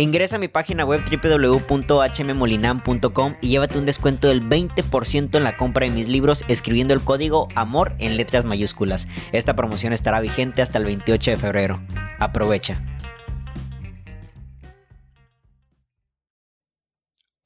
Ingresa a mi página web www.hmmolinam.com y llévate un descuento del 20% en la compra de mis libros escribiendo el código AMOR en letras mayúsculas. Esta promoción estará vigente hasta el 28 de febrero. Aprovecha.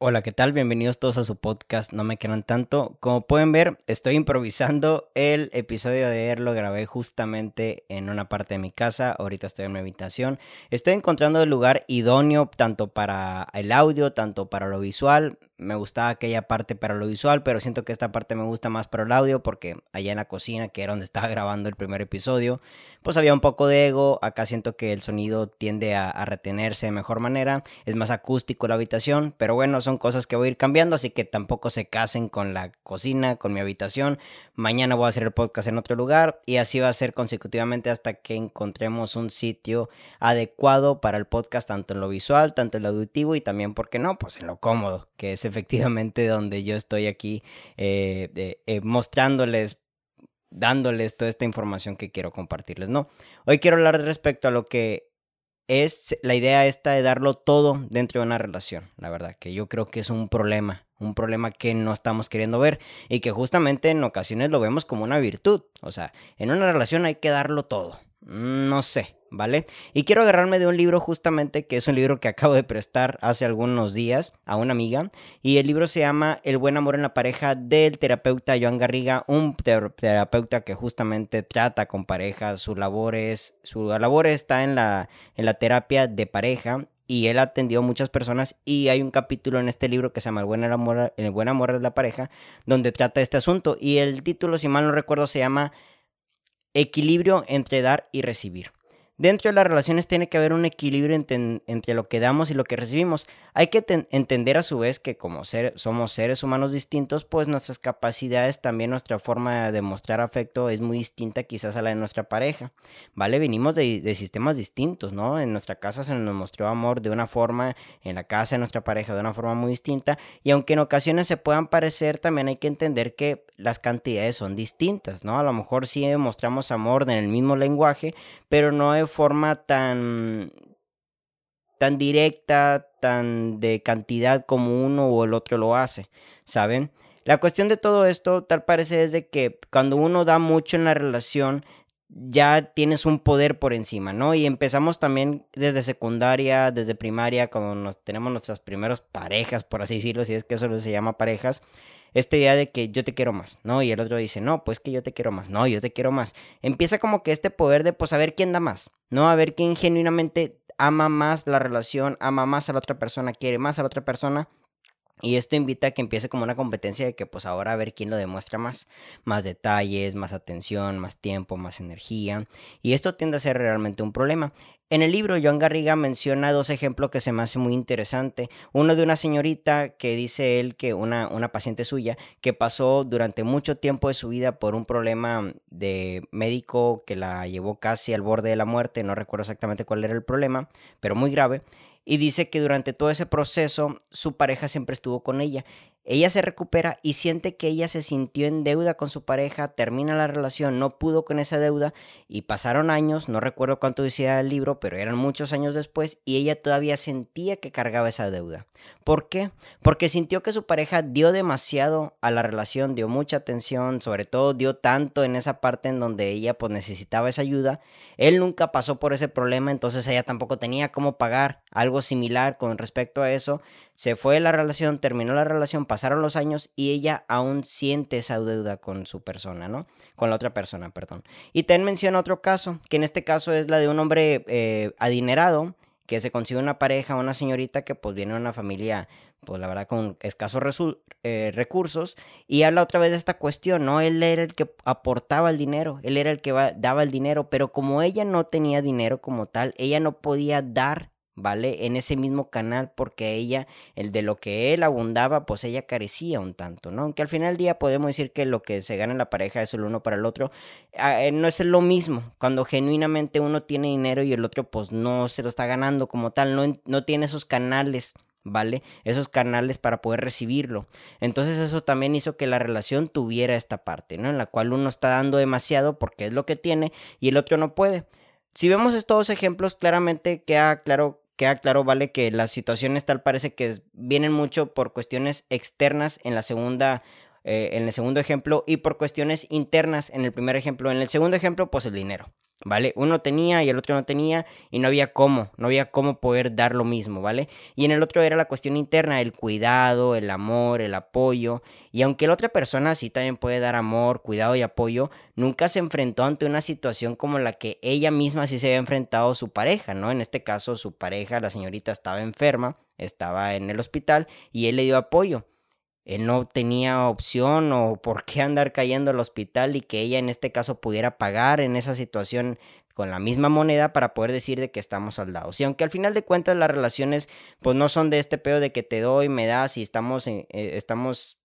Hola, ¿qué tal? Bienvenidos todos a su podcast No me quedan tanto. Como pueden ver, estoy improvisando. El episodio de ayer lo grabé justamente en una parte de mi casa. Ahorita estoy en mi habitación. Estoy encontrando el lugar idóneo tanto para el audio, tanto para lo visual me gustaba aquella parte para lo visual, pero siento que esta parte me gusta más para el audio porque allá en la cocina, que era donde estaba grabando el primer episodio, pues había un poco de ego, acá siento que el sonido tiende a, retenerse de mejor manera, es más acústico la habitación, pero bueno, son cosas que voy a ir cambiando, así que tampoco se casen con la cocina, con mi habitación, mañana voy a hacer el podcast en otro lugar y así va a ser consecutivamente hasta que encontremos un sitio adecuado para el podcast, tanto en lo visual, tanto en lo auditivo y también, ¿por qué no? Pues en lo cómodo, que es efectivamente donde yo estoy aquí eh, eh, mostrándoles, dándoles toda esta información que quiero compartirles, ¿no? Hoy quiero hablar respecto a lo que es la idea esta de darlo todo dentro de una relación, la verdad, que yo creo que es un problema, un problema que no estamos queriendo ver y que justamente en ocasiones lo vemos como una virtud, o sea, en una relación hay que darlo todo, no sé, ¿vale? Y quiero agarrarme de un libro justamente que es un libro que acabo de prestar hace algunos días a una amiga y el libro se llama El buen amor en la pareja del terapeuta Joan Garriga, un terapeuta que justamente trata con parejas, su labor es, su labor está en la, en la terapia de pareja y él atendió a muchas personas y hay un capítulo en este libro que se llama El buen amor, el buen amor de la pareja donde trata este asunto y el título si mal no recuerdo se llama Equilibrio entre dar y recibir. Dentro de las relaciones tiene que haber un equilibrio entre, lo que damos y lo que recibimos. Hay que entender a su vez que como ser, somos seres humanos distintos, pues nuestras capacidades, también nuestra forma de mostrar afecto es muy distinta quizás a la de nuestra pareja, ¿vale? Venimos de, sistemas distintos, ¿no? En nuestra casa se nos mostró amor de una forma, en la casa de nuestra pareja de una forma muy distinta, y aunque en ocasiones se puedan parecer, también hay que entender que las cantidades son distintas, ¿no? A lo mejor sí mostramos amor en el mismo lenguaje, pero no de forma tan, tan directa, tan de cantidad como uno o el otro lo hace, ¿saben? La cuestión de todo esto tal parece es de que cuando uno da mucho en la relación, ya tienes un poder por encima, ¿no? Y empezamos también desde secundaria, desde primaria, cuando nos, tenemos nuestras primeras parejas, por así decirlo, si es que eso se llama parejas, esta idea de que yo te quiero más, ¿no? Y el otro dice, no, pues que yo te quiero más, no, yo te quiero más. Empieza como que este poder de, pues, a ver quién da más, ¿no? A ver quién genuinamente ama más la relación, ama más a la otra persona, quiere más a la otra persona. Y esto invita a que empiece como una competencia de que pues ahora a ver quién lo demuestra más, más detalles, más atención, más tiempo, más energía. Y esto tiende a ser realmente un problema. En el libro, Joan Garriga menciona dos ejemplos que se me hace muy interesante. Uno de una señorita que dice él que una, una paciente suya que pasó durante mucho tiempo de su vida por un problema de médico que la llevó casi al borde de la muerte. No recuerdo exactamente cuál era el problema, pero muy grave. Y dice que durante todo ese proceso su pareja siempre estuvo con ella ella se recupera y siente que ella se sintió en deuda con su pareja, termina la relación, no pudo con esa deuda y pasaron años, no recuerdo cuánto decía el libro, pero eran muchos años después y ella todavía sentía que cargaba esa deuda. ¿Por qué? Porque sintió que su pareja dio demasiado a la relación, dio mucha atención, sobre todo dio tanto en esa parte en donde ella pues necesitaba esa ayuda. Él nunca pasó por ese problema, entonces ella tampoco tenía cómo pagar algo similar con respecto a eso. Se fue la relación, terminó la relación, pasaron los años y ella aún siente esa deuda con su persona, ¿no? Con la otra persona, perdón. Y Ten menciona otro caso, que en este caso es la de un hombre eh, adinerado que se consigue una pareja, una señorita que pues viene de una familia, pues la verdad con escasos eh, recursos, y habla otra vez de esta cuestión, ¿no? Él era el que aportaba el dinero, él era el que daba el dinero, pero como ella no tenía dinero como tal, ella no podía dar ¿vale? En ese mismo canal porque ella, el de lo que él abundaba, pues ella carecía un tanto, ¿no? Aunque al final del día podemos decir que lo que se gana en la pareja es el uno para el otro, ah, eh, no es lo mismo cuando genuinamente uno tiene dinero y el otro pues no se lo está ganando como tal, no, no tiene esos canales. ¿Vale? Esos canales para poder recibirlo. Entonces eso también hizo que la relación tuviera esta parte, ¿no? En la cual uno está dando demasiado porque es lo que tiene y el otro no puede. Si vemos estos dos ejemplos, claramente queda claro queda claro, vale, que las situaciones tal parece que vienen mucho por cuestiones externas en la segunda eh, en el segundo ejemplo y por cuestiones internas en el primer ejemplo. En el segundo ejemplo, pues el dinero, ¿vale? Uno tenía y el otro no tenía y no había cómo, no había cómo poder dar lo mismo, ¿vale? Y en el otro era la cuestión interna, el cuidado, el amor, el apoyo. Y aunque la otra persona sí también puede dar amor, cuidado y apoyo, nunca se enfrentó ante una situación como la que ella misma sí se había enfrentado su pareja, ¿no? En este caso, su pareja, la señorita, estaba enferma, estaba en el hospital y él le dio apoyo él no tenía opción o por qué andar cayendo al hospital y que ella en este caso pudiera pagar en esa situación con la misma moneda para poder decir de que estamos saldados. Y aunque al final de cuentas las relaciones pues no son de este pedo de que te doy, me das y estamos, eh, estamos,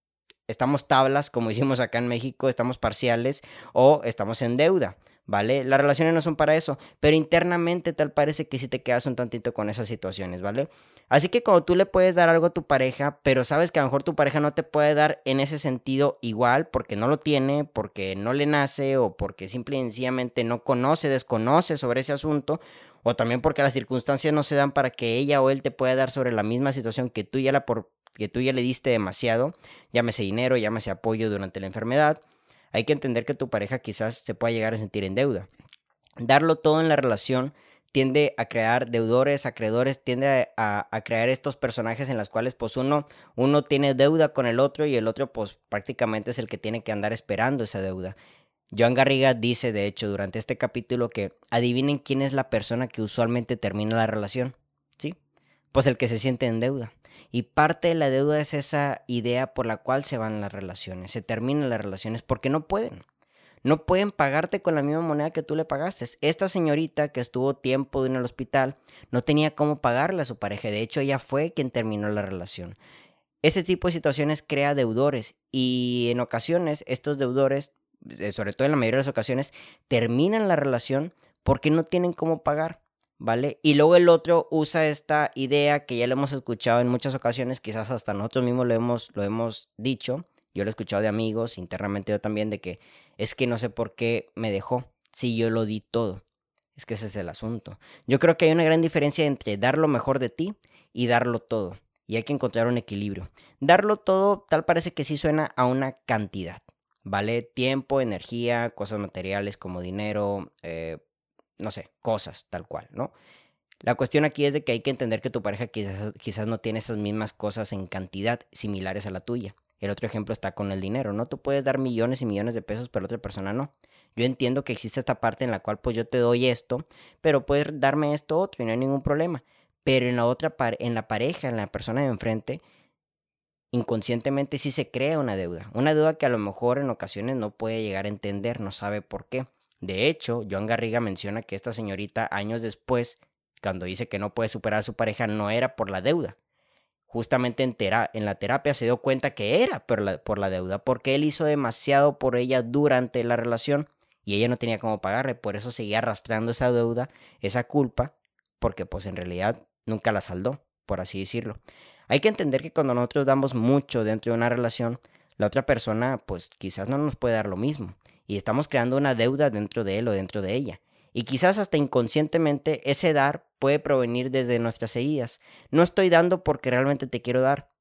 estamos tablas como hicimos acá en México, estamos parciales o estamos en deuda. ¿vale? Las relaciones no son para eso, pero internamente tal parece que sí te quedas un tantito con esas situaciones, ¿vale? Así que cuando tú le puedes dar algo a tu pareja, pero sabes que a lo mejor tu pareja no te puede dar en ese sentido igual, porque no lo tiene, porque no le nace o porque simple y sencillamente no conoce, desconoce sobre ese asunto, o también porque las circunstancias no se dan para que ella o él te pueda dar sobre la misma situación que tú ya, la por, que tú ya le diste demasiado, llámese dinero, llámese apoyo durante la enfermedad hay que entender que tu pareja quizás se pueda llegar a sentir en deuda. Darlo todo en la relación tiende a crear deudores, acreedores, tiende a, crear estos personajes en los cuales pues uno, uno tiene deuda con el otro y el otro pues prácticamente es el que tiene que andar esperando esa deuda. Joan Garriga dice de hecho durante este capítulo que adivinen quién es la persona que usualmente termina la relación, ¿sí? Pues el que se siente en deuda. Y parte de la deuda es esa idea por la cual se van las relaciones, se terminan las relaciones porque no pueden. No pueden pagarte con la misma moneda que tú le pagaste. Esta señorita que estuvo tiempo en el hospital no tenía cómo pagarle a su pareja. De hecho, ella fue quien terminó la relación. Este tipo de situaciones crea deudores y en ocasiones estos deudores, sobre todo en la mayoría de las ocasiones, terminan la relación porque no tienen cómo pagar. ¿Vale? Y luego el otro usa esta idea que ya lo hemos escuchado en muchas ocasiones, quizás hasta nosotros mismos lo hemos, lo hemos dicho, yo lo he escuchado de amigos, internamente yo también, de que es que no sé por qué me dejó, si yo lo di todo. Es que ese es el asunto. Yo creo que hay una gran diferencia entre dar lo mejor de ti y darlo todo. Y hay que encontrar un equilibrio. Darlo todo tal parece que sí suena a una cantidad. ¿Vale? Tiempo, energía, cosas materiales como dinero, eh, no sé, cosas tal cual, ¿no? La cuestión aquí es de que hay que entender que tu pareja quizás, quizás no tiene esas mismas cosas en cantidad similares a la tuya. El otro ejemplo está con el dinero, ¿no? Tú puedes dar millones y millones de pesos, pero otra persona no. Yo entiendo que existe esta parte en la cual pues yo te doy esto, pero puedes darme esto otro y no hay ningún problema. Pero en la otra en la pareja, en la persona de enfrente, inconscientemente sí se crea una deuda. Una deuda que a lo mejor en ocasiones no puede llegar a entender, no sabe por qué. De hecho, Joan Garriga menciona que esta señorita años después, cuando dice que no puede superar a su pareja, no era por la deuda. Justamente en, en la terapia se dio cuenta que era por la, por la deuda, porque él hizo demasiado por ella durante la relación y ella no tenía cómo pagarle, por eso seguía arrastrando esa deuda, esa culpa, porque pues en realidad nunca la saldó, por así decirlo. Hay que entender que cuando nosotros damos mucho dentro de una relación, la otra persona pues quizás no nos puede dar lo mismo y estamos creando una deuda dentro de él o dentro de ella. Y quizás hasta inconscientemente ese dar puede provenir desde nuestras heridas. No estoy dando porque realmente te quiero dar.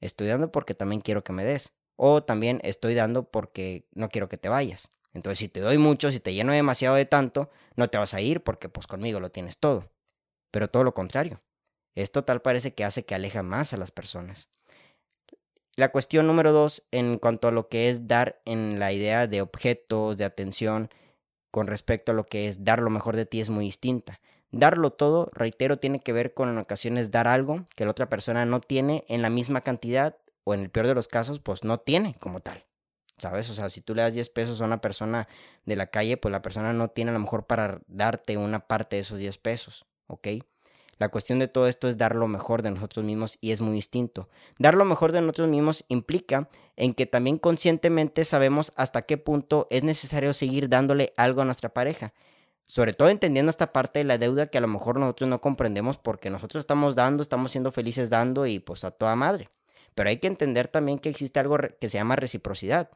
Estoy dando porque también quiero que me des. O también estoy dando porque no quiero que te vayas. Entonces, si te doy mucho, si te lleno demasiado de tanto, no te vas a ir porque pues conmigo lo tienes todo. Pero todo lo contrario. Esto tal parece que hace que aleja más a las personas. La cuestión número dos, en cuanto a lo que es dar en la idea de objetos, de atención, con respecto a lo que es dar lo mejor de ti, es muy distinta. Darlo todo, reitero, tiene que ver con en ocasiones dar algo que la otra persona no tiene en la misma cantidad o en el peor de los casos, pues no tiene como tal. ¿Sabes? O sea, si tú le das 10 pesos a una persona de la calle, pues la persona no tiene a lo mejor para darte una parte de esos 10 pesos, ¿ok? La cuestión de todo esto es dar lo mejor de nosotros mismos y es muy distinto. Dar lo mejor de nosotros mismos implica en que también conscientemente sabemos hasta qué punto es necesario seguir dándole algo a nuestra pareja. Sobre todo entendiendo esta parte de la deuda que a lo mejor nosotros no comprendemos porque nosotros estamos dando, estamos siendo felices dando y pues a toda madre. Pero hay que entender también que existe algo que se llama reciprocidad.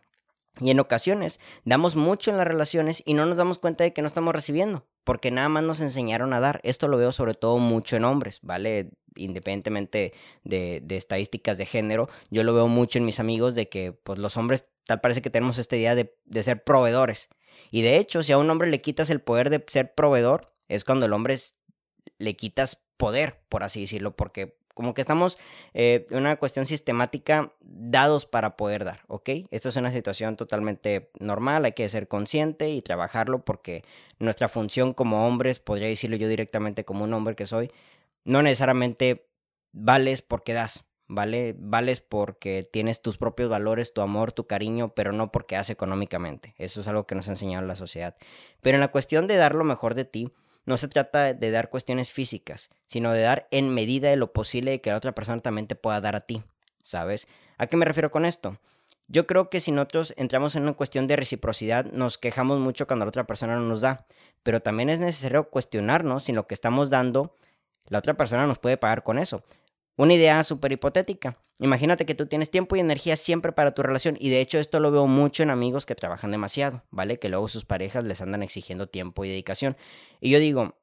Y en ocasiones damos mucho en las relaciones y no nos damos cuenta de que no estamos recibiendo, porque nada más nos enseñaron a dar. Esto lo veo sobre todo mucho en hombres, ¿vale? Independientemente de, estadísticas de género, yo lo veo mucho en mis amigos de que pues, los hombres tal parece que tenemos esta idea de, de ser proveedores. Y de hecho, si a un hombre le quitas el poder de ser proveedor, es cuando el hombre le quitas poder, por así decirlo, porque como que estamos eh, en una cuestión sistemática dados para poder dar, ¿ok? Esta es una situación totalmente normal, hay que ser consciente y trabajarlo porque nuestra función como hombres, podría decirlo yo directamente como un hombre que soy, no necesariamente vales porque das, ¿vale? Vales porque tienes tus propios valores, tu amor, tu cariño, pero no porque das económicamente. Eso es algo que nos ha enseñado la sociedad. Pero en la cuestión de dar lo mejor de ti, no se trata de dar cuestiones físicas, sino de dar en medida de lo posible que la otra persona también te pueda dar a ti, ¿sabes? ¿A qué me refiero con esto? Yo creo que si nosotros entramos en una cuestión de reciprocidad, nos quejamos mucho cuando la otra persona no nos da, pero también es necesario cuestionarnos si lo que estamos dando, la otra persona nos puede pagar con eso. Una idea súper hipotética. Imagínate que tú tienes tiempo y energía siempre para tu relación y de hecho esto lo veo mucho en amigos que trabajan demasiado, ¿vale? Que luego sus parejas les andan exigiendo tiempo y dedicación. Y yo digo,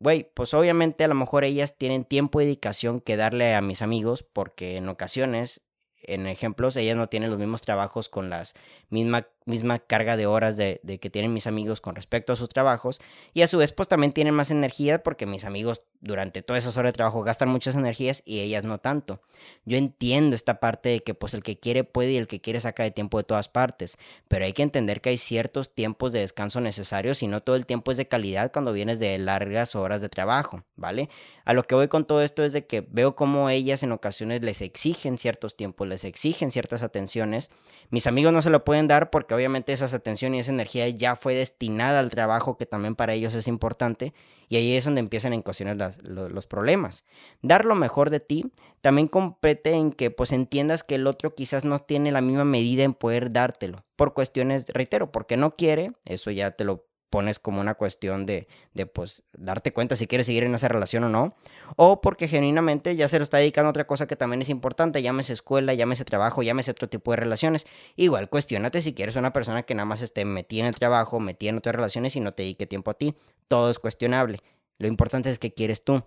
güey, pues obviamente a lo mejor ellas tienen tiempo y dedicación que darle a mis amigos porque en ocasiones en ejemplos, ellas no tienen los mismos trabajos con las misma, misma carga de horas de, que tienen mis amigos con respecto a sus trabajos. Y a su vez, pues también tienen más energía porque mis amigos durante todas esas horas de trabajo gastan muchas energías y ellas no tanto. Yo entiendo esta parte de que pues el que quiere puede y el que quiere saca de tiempo de todas partes, pero hay que entender que hay ciertos tiempos de descanso necesarios y no todo el tiempo es de calidad cuando vienes de largas horas de trabajo, ¿vale? A lo que voy con todo esto es de que veo como ellas en ocasiones les exigen ciertos tiempos, les exigen ciertas atenciones. Mis amigos no se lo pueden dar porque obviamente esas atenciones y esa energía ya fue destinada al trabajo que también para ellos es importante y ahí es donde empiezan ocasiones los, los, problemas. Dar lo mejor de ti también compete en que pues entiendas que el otro quizás no tiene la misma medida en poder dártelo por cuestiones, reitero, porque no quiere, eso ya te lo pones como una cuestión de, de, pues, darte cuenta si quieres seguir en esa relación o no, o porque genuinamente ya se lo está dedicando a otra cosa que también es importante, llámese escuela, llámese trabajo, llámese otro tipo de relaciones. Igual, cuestionate si quieres una persona que nada más esté metida en el trabajo, metida en otras relaciones y no te dedique tiempo a ti. Todo es cuestionable. Lo importante es que quieres tú.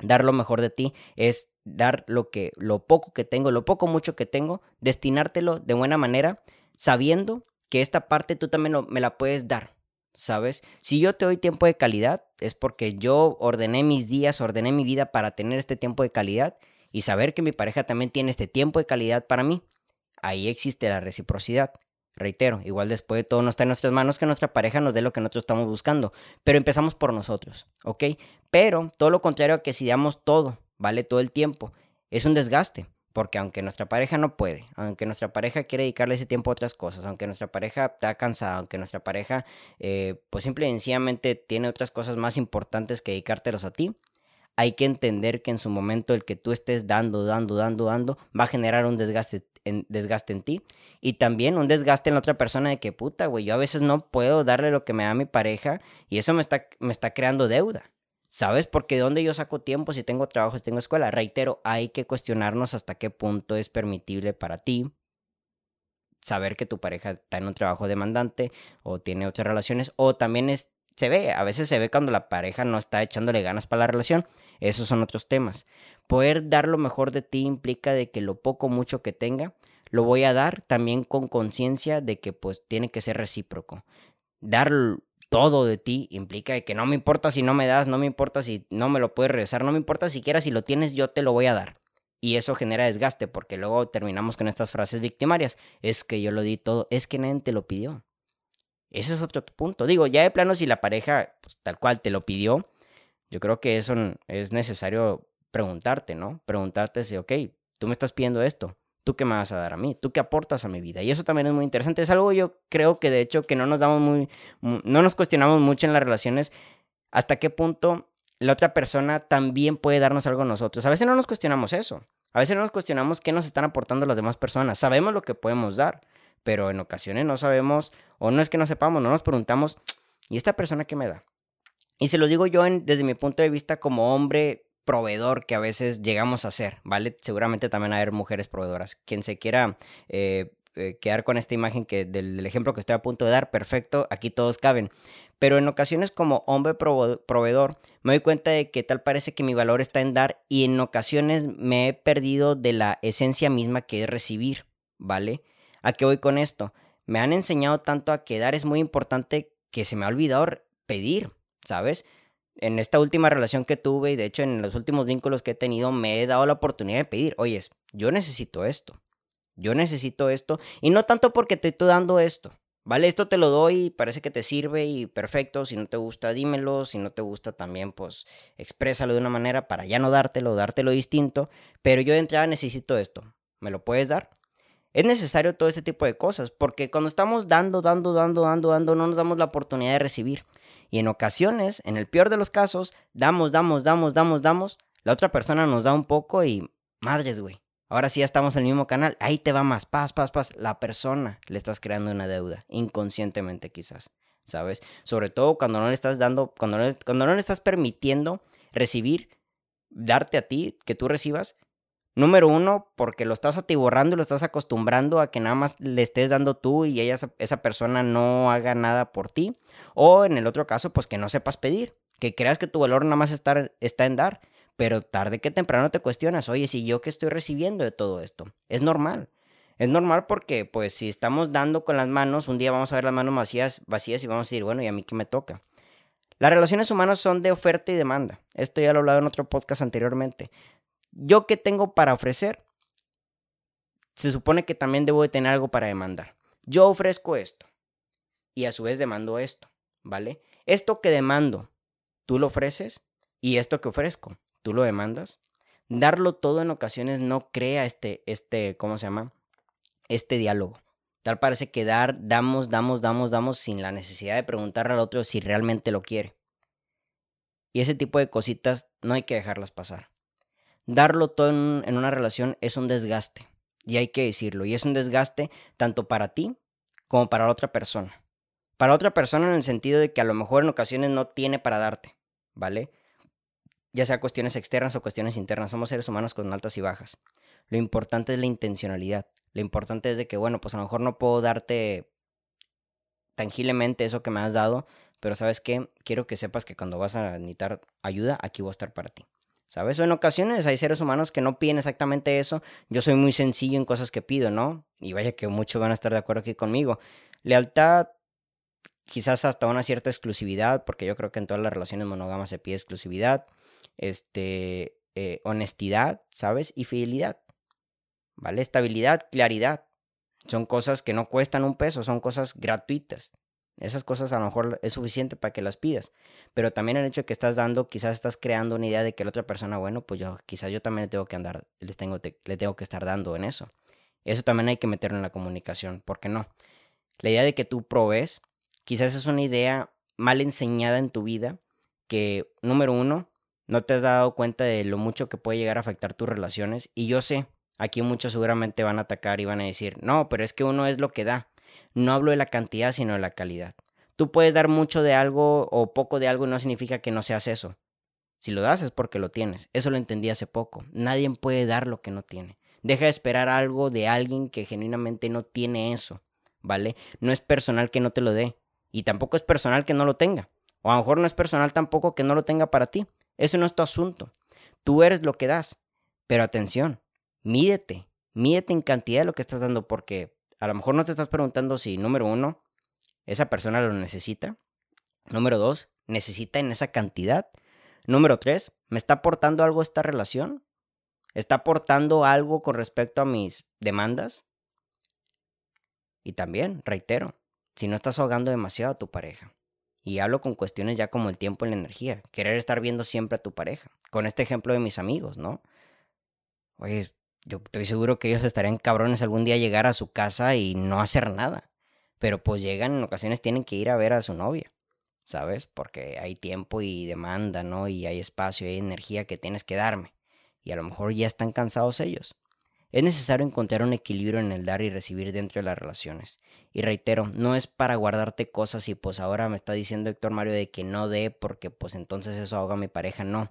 Dar lo mejor de ti es dar lo que, lo poco que tengo, lo poco mucho que tengo, destinártelo de buena manera, sabiendo que esta parte tú también me la puedes dar ¿sabes? Si yo te doy tiempo de calidad, es porque yo ordené mis días, ordené mi vida para tener este tiempo de calidad y saber que mi pareja también tiene este tiempo de calidad para mí. Ahí existe la reciprocidad. Reitero, igual después de todo no está en nuestras manos que nuestra pareja nos dé lo que nosotros estamos buscando, pero empezamos por nosotros, ¿ok? Pero todo lo contrario a que si damos todo, vale todo el tiempo, es un desgaste. Porque aunque nuestra pareja no puede, aunque nuestra pareja quiere dedicarle ese tiempo a otras cosas, aunque nuestra pareja está cansada, aunque nuestra pareja eh, pues simple y sencillamente tiene otras cosas más importantes que dedicártelos a ti, hay que entender que en su momento el que tú estés dando, dando, dando, dando, va a generar un desgaste en, desgaste en ti y también un desgaste en la otra persona de que puta, güey, yo a veces no puedo darle lo que me da mi pareja y eso me está, me está creando deuda. ¿Sabes? Porque de dónde yo saco tiempo si tengo trabajo, si tengo escuela. Reitero, hay que cuestionarnos hasta qué punto es permitible para ti saber que tu pareja está en un trabajo demandante o tiene otras relaciones o también es, se ve, a veces se ve cuando la pareja no está echándole ganas para la relación. Esos son otros temas. Poder dar lo mejor de ti implica de que lo poco mucho que tenga lo voy a dar también con conciencia de que pues tiene que ser recíproco. Dar todo de ti implica que no me importa si no me das, no me importa si no me lo puedes regresar, no me importa siquiera si lo tienes, yo te lo voy a dar. Y eso genera desgaste porque luego terminamos con estas frases victimarias. Es que yo lo di todo, es que nadie te lo pidió. Ese es otro punto. Digo, ya de plano si la pareja pues, tal cual te lo pidió, yo creo que eso es necesario preguntarte, ¿no? Preguntarte si, ok, tú me estás pidiendo esto, ¿tú qué me vas a dar a mí? ¿Tú qué aportas a mi vida? Y eso también es muy interesante. Es algo yo creo que de hecho que no nos damos muy, no nos cuestionamos mucho en las relaciones hasta qué punto la otra persona también puede darnos algo a nosotros. A veces no nos cuestionamos eso. A veces no nos cuestionamos qué nos están aportando las demás personas. Sabemos lo que podemos dar, pero en ocasiones no sabemos, o no es que no sepamos, no nos preguntamos, ¿y esta persona qué me da? Y se lo digo yo desde mi punto de vista como hombre proveedor que a veces llegamos a ser, ¿vale? Seguramente también haber mujeres proveedoras. Quien se quiera eh, eh, quedar con esta imagen que del, ejemplo que estoy a punto de dar, perfecto, aquí todos caben. Pero en ocasiones como hombre proveedor me doy cuenta de que tal parece que mi valor está en dar y en ocasiones me he perdido de la esencia misma que es recibir, ¿vale? ¿A qué voy con esto? Me han enseñado tanto a que dar es muy importante que se me ha olvidado pedir, ¿sabes? En esta última relación que tuve y de hecho en los últimos vínculos que he tenido me he dado la oportunidad de pedir, oye, yo necesito esto, yo necesito esto y no tanto porque te estoy dando esto, ¿vale? Esto te lo doy, parece que te sirve y perfecto, si no te gusta dímelo, si no te gusta también pues exprésalo de una manera para ya no dártelo, dártelo distinto, pero yo de entrada necesito esto, ¿me lo puedes dar? Es necesario todo este tipo de cosas, porque cuando estamos dando, dando, dando, dando, dando, no nos damos la oportunidad de recibir. Y en ocasiones, en el peor de los casos, damos, damos, damos, damos, damos. La otra persona nos da un poco y madres, güey. Ahora sí ya estamos en el mismo canal. Ahí te va más. Paz, paz, paz. La persona le estás creando una deuda. Inconscientemente quizás. ¿Sabes? Sobre todo cuando no le estás dando, cuando no, cuando no le estás permitiendo recibir, darte a ti, que tú recibas. Número uno, porque lo estás atiborrando y lo estás acostumbrando a que nada más le estés dando tú y ella, esa persona no haga nada por ti. O en el otro caso, pues que no sepas pedir, que creas que tu valor nada más está, está en dar, pero tarde que temprano te cuestionas, oye, si yo qué estoy recibiendo de todo esto, es normal. Es normal porque, pues, si estamos dando con las manos, un día vamos a ver las manos vacías, vacías y vamos a decir, bueno, ¿y a mí qué me toca? Las relaciones humanas son de oferta y demanda. Esto ya lo he hablado en otro podcast anteriormente. ¿Yo qué tengo para ofrecer? Se supone que también debo de tener algo para demandar. Yo ofrezco esto y a su vez demando esto. ¿vale? Esto que demando, tú lo ofreces y esto que ofrezco, tú lo demandas. Darlo todo en ocasiones no crea este, este, ¿cómo se llama? Este diálogo. Tal parece que dar, damos, damos, damos, damos sin la necesidad de preguntarle al otro si realmente lo quiere. Y ese tipo de cositas no hay que dejarlas pasar. Darlo todo en, una relación es un desgaste. Y hay que decirlo. Y es un desgaste tanto para ti como para la otra persona. Para otra persona en el sentido de que a lo mejor en ocasiones no tiene para darte, ¿vale? Ya sea cuestiones externas o cuestiones internas, somos seres humanos con altas y bajas. Lo importante es la intencionalidad. Lo importante es de que, bueno, pues a lo mejor no puedo darte tangiblemente eso que me has dado, pero sabes qué, quiero que sepas que cuando vas a necesitar ayuda, aquí voy a estar para ti. ¿Sabes? O en ocasiones hay seres humanos que no piden exactamente eso. Yo soy muy sencillo en cosas que pido, ¿no? Y vaya que muchos van a estar de acuerdo aquí conmigo. Lealtad, quizás hasta una cierta exclusividad, porque yo creo que en todas las relaciones monógamas se pide exclusividad, este, eh, honestidad, ¿sabes? Y fidelidad, ¿vale? Estabilidad, claridad. Son cosas que no cuestan un peso, son cosas gratuitas. Esas cosas a lo mejor es suficiente para que las pidas. Pero también el hecho de que estás dando, quizás estás creando una idea de que la otra persona, bueno, pues yo quizás yo también le tengo que andar, les tengo, le tengo que estar dando en eso. Eso también hay que meterlo en la comunicación, ¿por qué no? La idea de que tú provees Quizás es una idea mal enseñada en tu vida que, número uno, no te has dado cuenta de lo mucho que puede llegar a afectar tus relaciones. Y yo sé, aquí muchos seguramente van a atacar y van a decir, no, pero es que uno es lo que da. No hablo de la cantidad, sino de la calidad. Tú puedes dar mucho de algo o poco de algo y no significa que no seas eso. Si lo das es porque lo tienes. Eso lo entendí hace poco. Nadie puede dar lo que no tiene. Deja de esperar algo de alguien que genuinamente no tiene eso, ¿vale? No es personal que no te lo dé. Y tampoco es personal que no lo tenga. O a lo mejor no es personal tampoco que no lo tenga para ti. Eso no es tu asunto. Tú eres lo que das. Pero atención, mídete. Mídete en cantidad de lo que estás dando porque a lo mejor no te estás preguntando si, número uno, esa persona lo necesita. Número dos, necesita en esa cantidad. Número tres, ¿me está aportando algo esta relación? ¿Está aportando algo con respecto a mis demandas? Y también, reitero, si no estás ahogando demasiado a tu pareja. Y hablo con cuestiones ya como el tiempo y la energía. Querer estar viendo siempre a tu pareja. Con este ejemplo de mis amigos, ¿no? Oye, yo estoy seguro que ellos estarían cabrones algún día llegar a su casa y no hacer nada. Pero pues llegan, en ocasiones tienen que ir a ver a su novia, ¿sabes? Porque hay tiempo y demanda, ¿no? Y hay espacio y hay energía que tienes que darme. Y a lo mejor ya están cansados ellos. Es necesario encontrar un equilibrio en el dar y recibir dentro de las relaciones. Y reitero, no es para guardarte cosas y pues ahora me está diciendo Héctor Mario de que no dé porque pues entonces eso ahoga a mi pareja, no.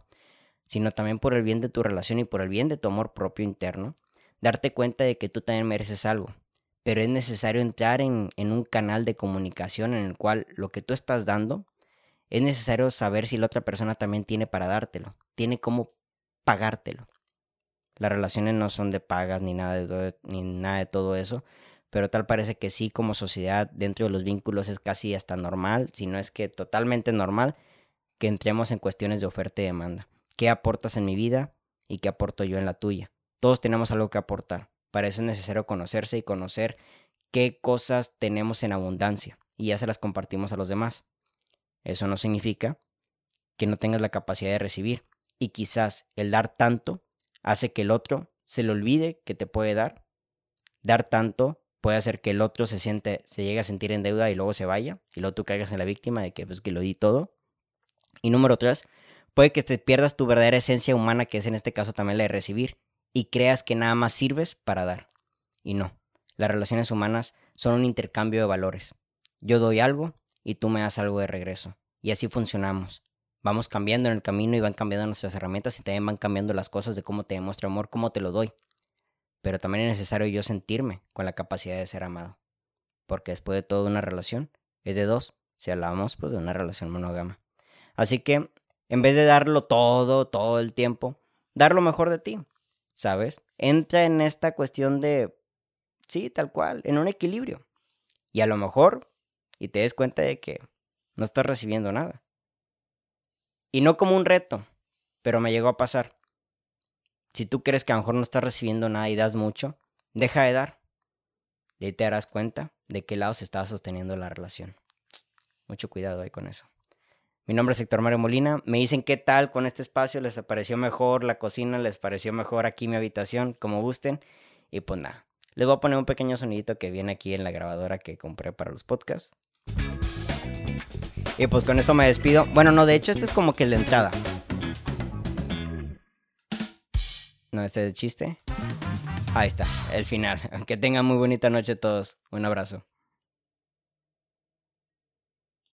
Sino también por el bien de tu relación y por el bien de tu amor propio interno, darte cuenta de que tú también mereces algo. pero es necesario entrar en, en un canal de comunicación en el cual lo que tú estás dando, es necesario saber si la otra persona también tiene para dártelo, tiene cómo pagártelo. Las relaciones no son de pagas ni nada de todo, ni nada de todo eso, pero tal parece que sí como sociedad dentro de los vínculos es casi hasta normal, si no es que totalmente normal, que entremos en cuestiones de oferta y demanda. ¿Qué aportas en mi vida y qué aporto yo en la tuya? Todos tenemos algo que aportar. Para eso es necesario conocerse y conocer qué cosas tenemos en abundancia y ya se las compartimos a los demás. Eso no significa que no tengas la capacidad de recibir y quizás el dar tanto hace que el otro se le olvide que te puede dar. Dar tanto puede hacer que el otro se siente, se llegue a sentir en deuda y luego se vaya, y luego tú caigas en la víctima de que pues que lo di todo. Y número tres, puede que te pierdas tu verdadera esencia humana, que es en este caso también la de recibir, y creas que nada más sirves para dar. Y no, las relaciones humanas son un intercambio de valores. Yo doy algo y tú me das algo de regreso. Y así funcionamos. Vamos cambiando en el camino y van cambiando nuestras herramientas y también van cambiando las cosas de cómo te demuestro amor, cómo te lo doy pero también es necesario yo sentirme con la capacidad de ser amado. Porque después de todo una relación es de dos, si hablamos pues de una relación monógama. Así que en vez de darlo todo, todo el tiempo, dar lo mejor de ti, ¿sabes? Entra en esta cuestión de, sí, tal cual, en un equilibrio. Y a lo mejor, y te des cuenta de que no estás recibiendo nada. Y no como un reto, pero me llegó a pasar. Si tú crees que a lo mejor no estás recibiendo nada y das mucho, deja de dar. Y te darás cuenta de qué lado se está sosteniendo la relación. Mucho cuidado ahí con eso. Mi nombre es Héctor Mario Molina. Me dicen qué tal con este espacio. ¿Les pareció mejor la cocina? ¿Les pareció mejor aquí mi habitación? Como gusten. Y pues nada. Les voy a poner un pequeño sonidito que viene aquí en la grabadora que compré para los podcasts. Y pues con esto me despido. Bueno, no, de hecho, esta es como que la entrada. No, este es el chiste. Ahí está, el final. Que tengan muy bonita noche todos. Un abrazo.